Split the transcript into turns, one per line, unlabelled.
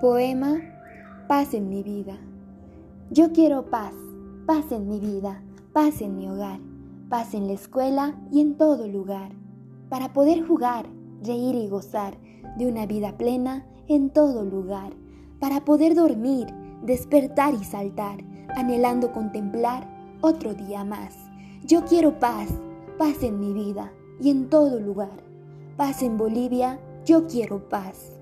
Poema Paz en mi vida. Yo quiero paz, paz en mi vida, paz en mi hogar, paz en la escuela y en todo lugar, para poder jugar, reír y gozar de una vida plena en todo lugar, para poder dormir, despertar y saltar, anhelando contemplar otro día más. Yo quiero paz, paz en mi vida y en todo lugar. Paz en Bolivia, yo quiero paz.